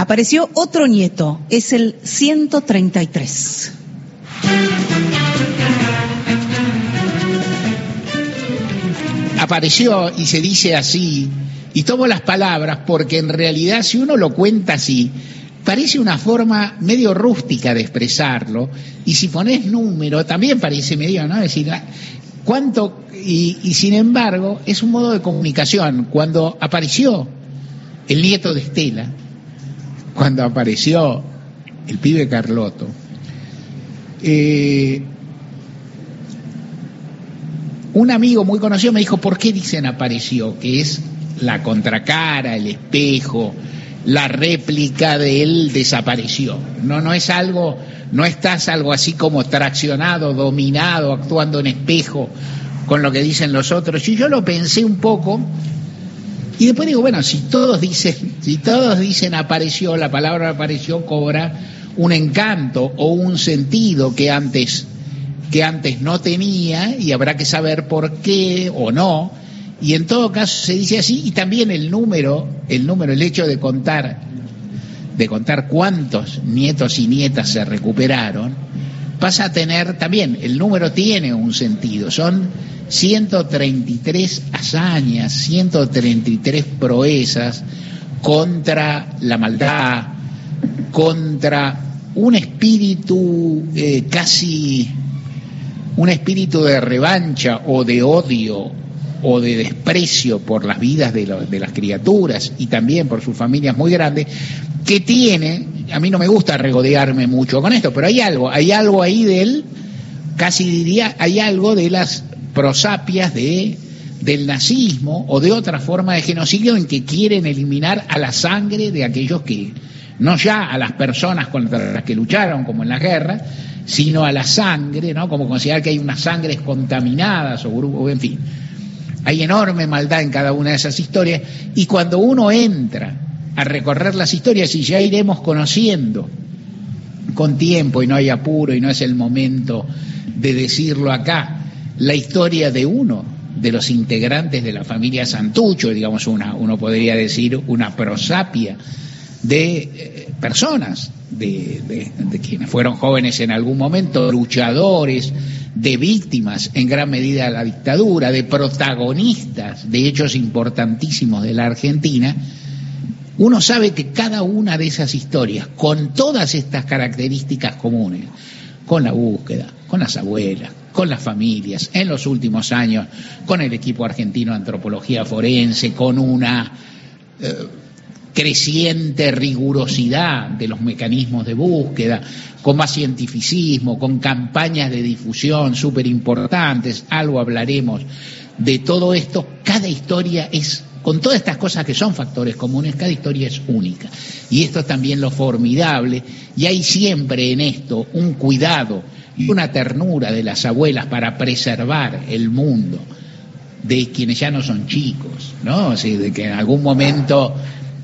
Apareció otro nieto, es el 133. Apareció y se dice así, y tomo las palabras porque en realidad si uno lo cuenta así, parece una forma medio rústica de expresarlo, y si pones número también parece medio, ¿no? Es decir, cuánto, y, y sin embargo es un modo de comunicación. Cuando apareció el nieto de Estela, cuando apareció el pibe Carloto, eh, un amigo muy conocido me dijo, ¿por qué dicen apareció? Que es la contracara, el espejo, la réplica de él desapareció. No, no es algo, no estás algo así como traccionado, dominado, actuando en espejo con lo que dicen los otros. Y yo lo pensé un poco y después digo, bueno, si todos dicen, si todos dicen apareció, la palabra apareció cobra un encanto o un sentido que antes que antes no tenía y habrá que saber por qué o no. Y en todo caso se dice así y también el número, el número, el hecho de contar de contar cuántos nietos y nietas se recuperaron, pasa a tener también, el número tiene un sentido, son 133 hazañas, 133 proezas contra la maldad, contra un espíritu eh, casi, un espíritu de revancha o de odio o de desprecio por las vidas de, de las criaturas y también por sus familias muy grandes, que tiene, a mí no me gusta regodearme mucho con esto, pero hay algo, hay algo ahí de él, casi diría, hay algo de las prosapias de, del nazismo o de otra forma de genocidio en que quieren eliminar a la sangre de aquellos que, no ya a las personas contra las que lucharon, como en la guerra, sino a la sangre, ¿no? Como considerar que hay unas sangres contaminadas o grupos, en fin. Hay enorme maldad en cada una de esas historias y cuando uno entra a recorrer las historias y ya iremos conociendo con tiempo y no hay apuro y no es el momento de decirlo acá, la historia de uno de los integrantes de la familia Santucho, digamos una, uno podría decir una prosapia de eh, personas, de, quienes fueron jóvenes en algún momento, luchadores, de víctimas en gran medida de la dictadura, de protagonistas de hechos importantísimos de la Argentina, uno sabe que cada una de esas historias, con todas estas características comunes, con la búsqueda, con las abuelas, con las familias, en los últimos años, con el equipo argentino de antropología forense, con una eh, creciente rigurosidad de los mecanismos de búsqueda, con más cientificismo, con campañas de difusión súper importantes, algo hablaremos de todo esto, cada historia es con todas estas cosas que son factores comunes, cada historia es única. Y esto es también lo formidable, y hay siempre en esto un cuidado y una ternura de las abuelas para preservar el mundo de quienes ya no son chicos, ¿no? de que en algún momento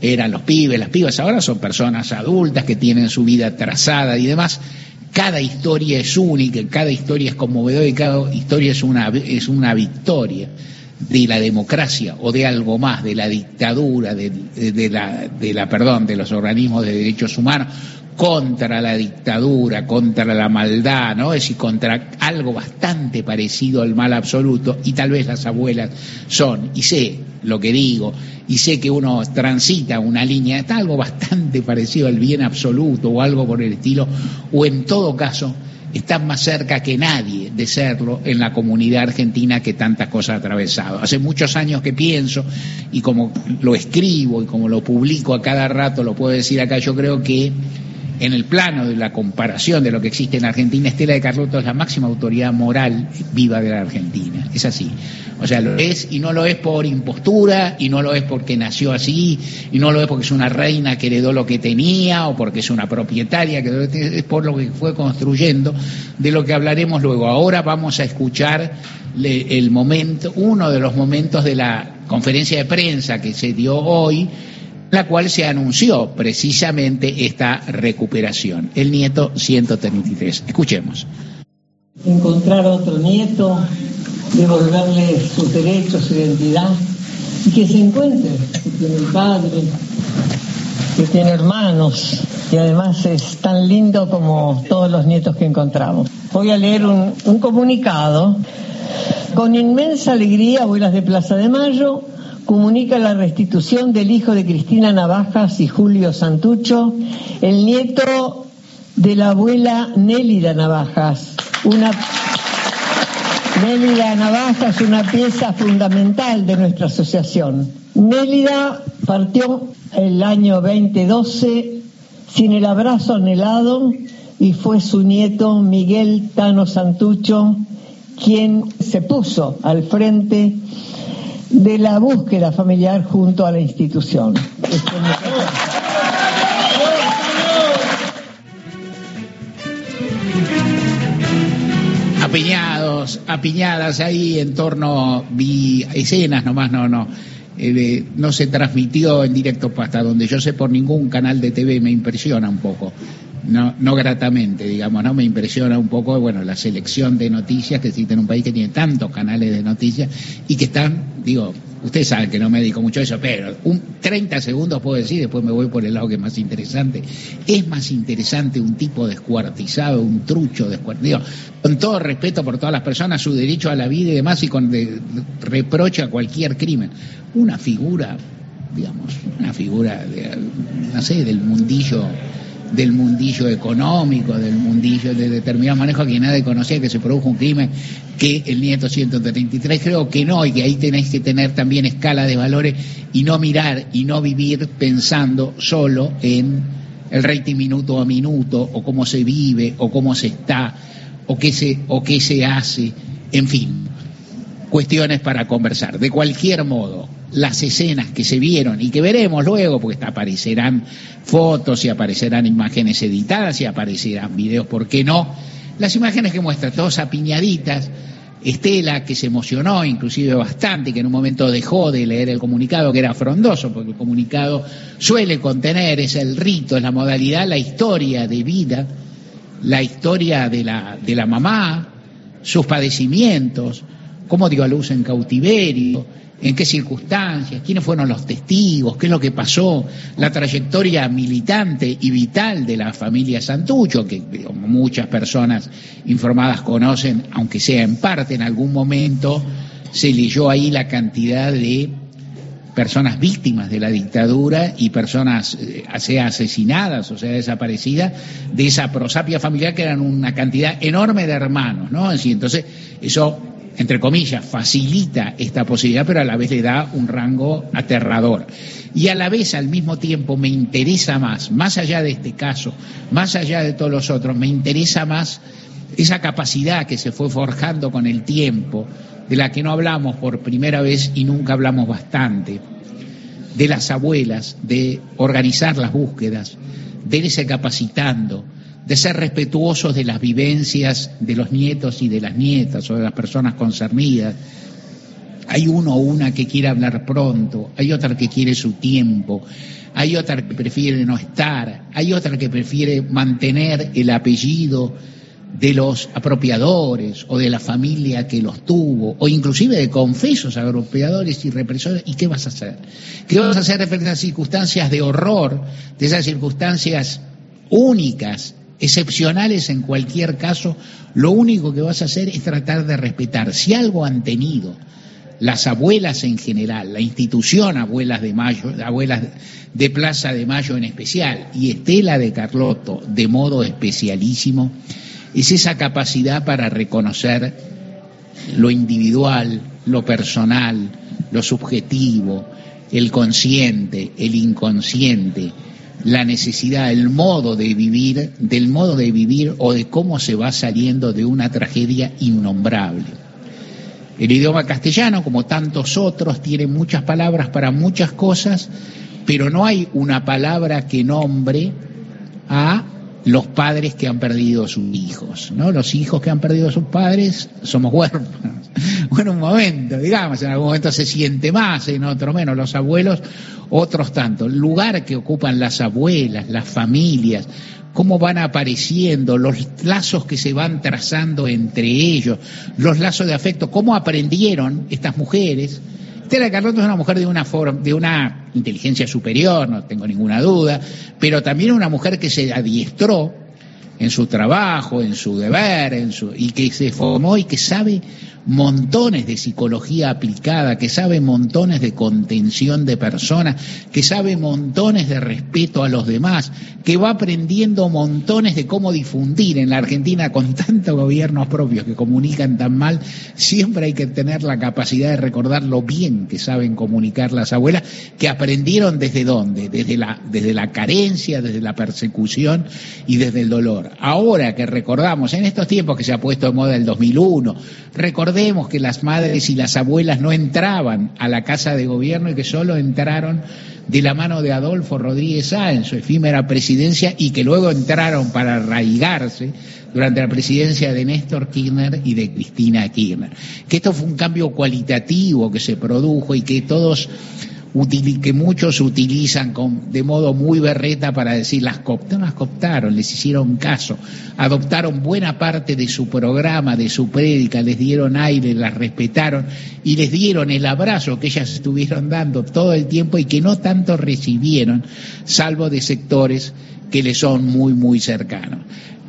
eran los pibes, las pibas, ahora son personas adultas que tienen su vida trazada y demás. Cada historia es única, cada historia es conmovedora y cada historia es una, es una victoria de la democracia o de algo más, de la dictadura, de, de, la, de la, perdón, de los organismos de derechos humanos, contra la dictadura, contra la maldad, ¿no? Es decir, contra algo bastante parecido al mal absoluto, y tal vez las abuelas son, y sé lo que digo, y sé que uno transita una línea, está algo bastante parecido al bien absoluto o algo por el estilo, o en todo caso, están más cerca que nadie de serlo en la comunidad argentina que tantas cosas ha atravesado. Hace muchos años que pienso, y como lo escribo y como lo publico a cada rato, lo puedo decir acá, yo creo que en el plano de la comparación de lo que existe en Argentina, Estela de Carlotto es la máxima autoridad moral viva de la Argentina. Es así. O sea, lo es y no lo es por impostura, y no lo es porque nació así, y no lo es porque es una reina que heredó lo que tenía, o porque es una propietaria, que es por lo que fue construyendo, de lo que hablaremos luego. Ahora vamos a escuchar el momento, uno de los momentos de la conferencia de prensa que se dio hoy, la cual se anunció precisamente esta recuperación. El nieto 133. Escuchemos. Encontrar otro nieto, devolverle sus derechos, su identidad, y que se encuentre, que tiene padre, que tiene hermanos y además es tan lindo como todos los nietos que encontramos. Voy a leer un, un comunicado. Con inmensa alegría, Abuelas de Plaza de Mayo comunica la restitución del hijo de Cristina Navajas y Julio Santucho, el nieto de la abuela Nélida Navajas. Una Nélida Navajas, una pieza fundamental de nuestra asociación. Nélida partió el año 2012 sin el abrazo anhelado y fue su nieto Miguel Tano Santucho quien se puso al frente de la búsqueda familiar junto a la institución. Apiñados, apiñadas ahí en torno, vi escenas nomás, no, no. Eh, no se transmitió en directo hasta donde yo sé por ningún canal de TV, me impresiona un poco no, no gratamente, digamos, ¿no? Me impresiona un poco, bueno, la selección de noticias que existe en un país que tiene tantos canales de noticias y que están, digo, ustedes saben que no me dedico mucho a eso, pero un 30 segundos puedo decir, después me voy por el lado que es más interesante. Es más interesante un tipo descuartizado, un trucho descuartizado, con todo respeto por todas las personas, su derecho a la vida y demás, y con reproche a cualquier crimen. Una figura, digamos, una figura, de, no sé, del mundillo del mundillo económico, del mundillo de determinado manejo que nadie conocía que se produjo un crimen que el nieto 133 creo que no y que ahí tenéis que tener también escala de valores y no mirar y no vivir pensando solo en el rating minuto a minuto o cómo se vive o cómo se está o qué se o qué se hace, en fin, cuestiones para conversar. De cualquier modo, las escenas que se vieron y que veremos luego, porque aparecerán fotos y aparecerán imágenes editadas y aparecerán videos, ¿por qué no? Las imágenes que muestran todos apiñaditas, Estela, que se emocionó inclusive bastante, que en un momento dejó de leer el comunicado, que era frondoso, porque el comunicado suele contener, es el rito, es la modalidad, la historia de vida, la historia de la, de la mamá, sus padecimientos, cómo dio a luz en cautiverio, en qué circunstancias, quiénes fueron los testigos, qué es lo que pasó, la trayectoria militante y vital de la familia Santucho, que muchas personas informadas conocen, aunque sea en parte en algún momento, se leyó ahí la cantidad de personas víctimas de la dictadura y personas, eh, sea asesinadas o sea desaparecidas, de esa prosapia familiar que eran una cantidad enorme de hermanos, ¿no? entonces, eso entre comillas, facilita esta posibilidad, pero a la vez le da un rango aterrador. Y a la vez, al mismo tiempo, me interesa más, más allá de este caso, más allá de todos los otros, me interesa más esa capacidad que se fue forjando con el tiempo, de la que no hablamos por primera vez y nunca hablamos bastante, de las abuelas, de organizar las búsquedas, de irse capacitando, de ser respetuosos de las vivencias de los nietos y de las nietas o de las personas concernidas. Hay uno o una que quiere hablar pronto, hay otra que quiere su tiempo, hay otra que prefiere no estar, hay otra que prefiere mantener el apellido de los apropiadores o de la familia que los tuvo, o inclusive de confesos apropiadores y represores, ¿y qué vas a hacer? ¿Qué vas a hacer respecto a esas circunstancias de horror, de esas circunstancias únicas excepcionales en cualquier caso, lo único que vas a hacer es tratar de respetar. Si algo han tenido las abuelas en general, la institución Abuelas de Mayo, abuelas de Plaza de Mayo en especial, y Estela de Carlotto de modo especialísimo, es esa capacidad para reconocer lo individual, lo personal, lo subjetivo, el consciente, el inconsciente, la necesidad, el modo de vivir, del modo de vivir o de cómo se va saliendo de una tragedia innombrable. El idioma castellano, como tantos otros, tiene muchas palabras para muchas cosas, pero no hay una palabra que nombre a los padres que han perdido a sus hijos, ¿no? Los hijos que han perdido a sus padres somos huérfanos. Bueno, un momento, digamos, en algún momento se siente más, en otro menos, los abuelos, otros tanto. El lugar que ocupan las abuelas, las familias, cómo van apareciendo, los lazos que se van trazando entre ellos, los lazos de afecto, cómo aprendieron estas mujeres, Estela Carlotto es una mujer de una, forma, de una inteligencia superior, no tengo ninguna duda, pero también una mujer que se adiestró en su trabajo, en su deber, en su, y que se formó y que sabe montones de psicología aplicada, que sabe montones de contención de personas, que sabe montones de respeto a los demás, que va aprendiendo montones de cómo difundir en la Argentina con tantos gobiernos propios que comunican tan mal, siempre hay que tener la capacidad de recordar lo bien que saben comunicar las abuelas, que aprendieron desde dónde, desde la, desde la carencia, desde la persecución y desde el dolor. Ahora que recordamos, en estos tiempos que se ha puesto de moda el 2001, recordamos Recordemos que las madres y las abuelas no entraban a la casa de gobierno y que solo entraron de la mano de Adolfo Rodríguez Sá en su efímera presidencia y que luego entraron para arraigarse durante la presidencia de Néstor Kirchner y de Cristina Kirchner. Que esto fue un cambio cualitativo que se produjo y que todos que muchos utilizan de modo muy berreta para decir las cooptaron, las cooptaron, les hicieron caso, adoptaron buena parte de su programa, de su prédica, les dieron aire, las respetaron y les dieron el abrazo que ellas estuvieron dando todo el tiempo y que no tanto recibieron, salvo de sectores que les son muy, muy cercanos.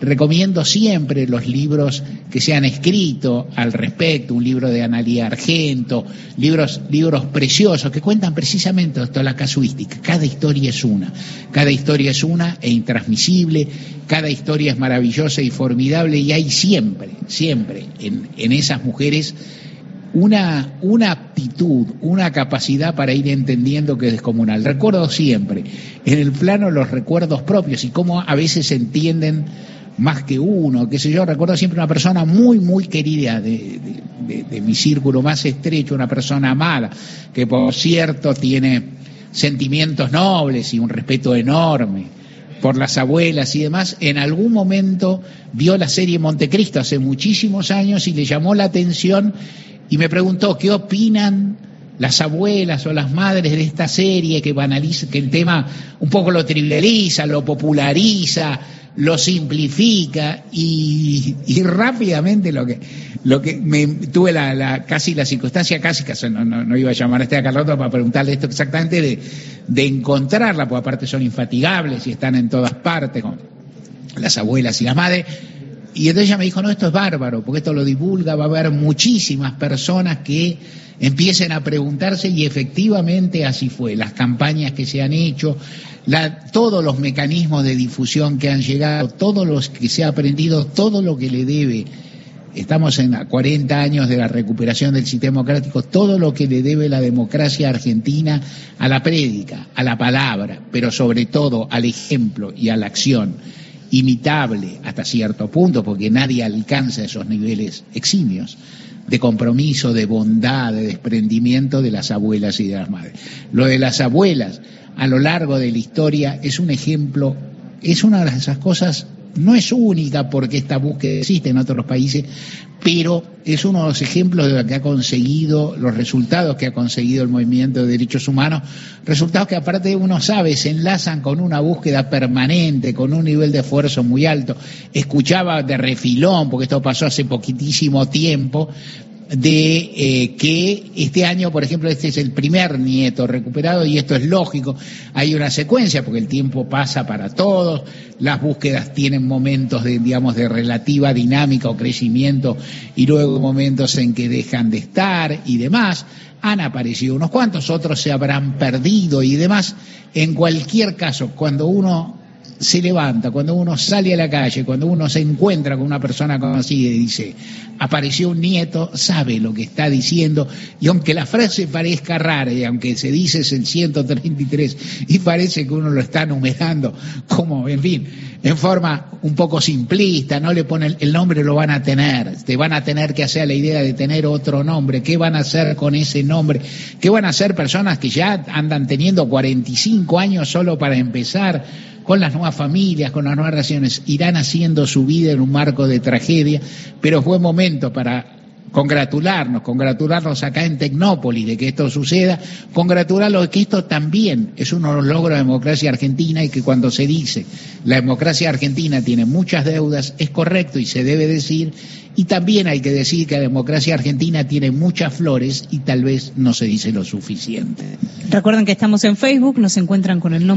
Recomiendo siempre los libros que se han escrito al respecto, un libro de Analía Argento, libros, libros preciosos que cuentan precisamente toda la casuística. Cada historia es una, cada historia es una e intransmisible, cada historia es maravillosa y formidable y hay siempre, siempre en, esas mujeres una, una aptitud, una capacidad para ir entendiendo que es descomunal. Recuerdo siempre, en el plano los recuerdos propios y cómo a veces entienden más que uno, qué sé yo, recuerdo siempre una persona muy, muy querida de, de, mi círculo más estrecho, una persona mala, que por cierto tiene sentimientos nobles y un respeto enorme por las abuelas y demás, en algún momento vio la serie Montecristo hace muchísimos años y le llamó la atención y me preguntó qué opinan las abuelas o las madres de esta serie que banaliza, que el tema un poco lo trivializa, lo populariza, lo simplifica y, rápidamente lo que lo que me tuve la, casi la circunstancia casi que no, no, iba a llamar a este a Carlota para preguntarle esto exactamente de, de encontrarla porque aparte son infatigables y están en todas partes con las abuelas y las madres y entonces ella me dijo, no, esto es bárbaro, porque esto lo divulga, va a haber muchísimas personas que empiecen a preguntarse y efectivamente así fue. Las campañas que se han hecho, todos los mecanismos de difusión que han llegado, todos los que se ha aprendido, todo lo que le debe, estamos en 40 años de la recuperación del sistema democrático, todo lo que le debe la democracia argentina a la prédica, a la palabra, pero sobre todo al ejemplo y a la acción imitable hasta cierto punto, porque nadie alcanza esos niveles eximios de compromiso, de bondad, de desprendimiento de las abuelas y de las madres. Lo de las abuelas a lo largo de la historia es un ejemplo, es una de esas cosas, no es única porque esta búsqueda existe en otros países, pero es uno de los ejemplos de lo que ha conseguido, los resultados que ha conseguido el movimiento de derechos humanos, resultados que aparte uno sabe se enlazan con una búsqueda permanente, con un nivel de esfuerzo muy alto. Escuchaba de refilón, porque esto pasó hace poquitísimo tiempo, de eh, que este año, por ejemplo, este es el primer nieto recuperado y esto es lógico. Hay una secuencia porque el tiempo pasa para todos, las búsquedas tienen momentos de, digamos, de relativa dinámica o crecimiento y luego momentos en que dejan de estar y demás. Han aparecido unos cuantos, otros se habrán perdido y demás. En cualquier caso, cuando uno se levanta, cuando uno sale a la calle, cuando uno se encuentra con una persona conocida y dice, apareció un nieto, sabe lo que está diciendo, y aunque la frase parezca rara, y aunque se dice es el 133, y parece que uno lo está numerando, como, en fin, en forma un poco simplista, no le pone el nombre, lo van a tener, te van a tener que hacer la idea de tener otro nombre, ¿qué van a hacer con ese nombre? ¿Qué van a hacer personas que ya andan teniendo 45 años solo para empezar? Con las nuevas familias, con las nuevas relaciones, irán haciendo su vida en un marco de tragedia, pero es buen momento para congratularnos, congratularnos acá en Tecnópolis de que esto suceda, congratularnos de que esto también es uno de los logros de la democracia argentina y que cuando se dice la democracia argentina tiene muchas deudas, es correcto y se debe decir, y también hay que decir que la democracia argentina tiene muchas flores y tal vez no se dice lo suficiente. Recuerden que estamos en Facebook, nos encuentran con el nombre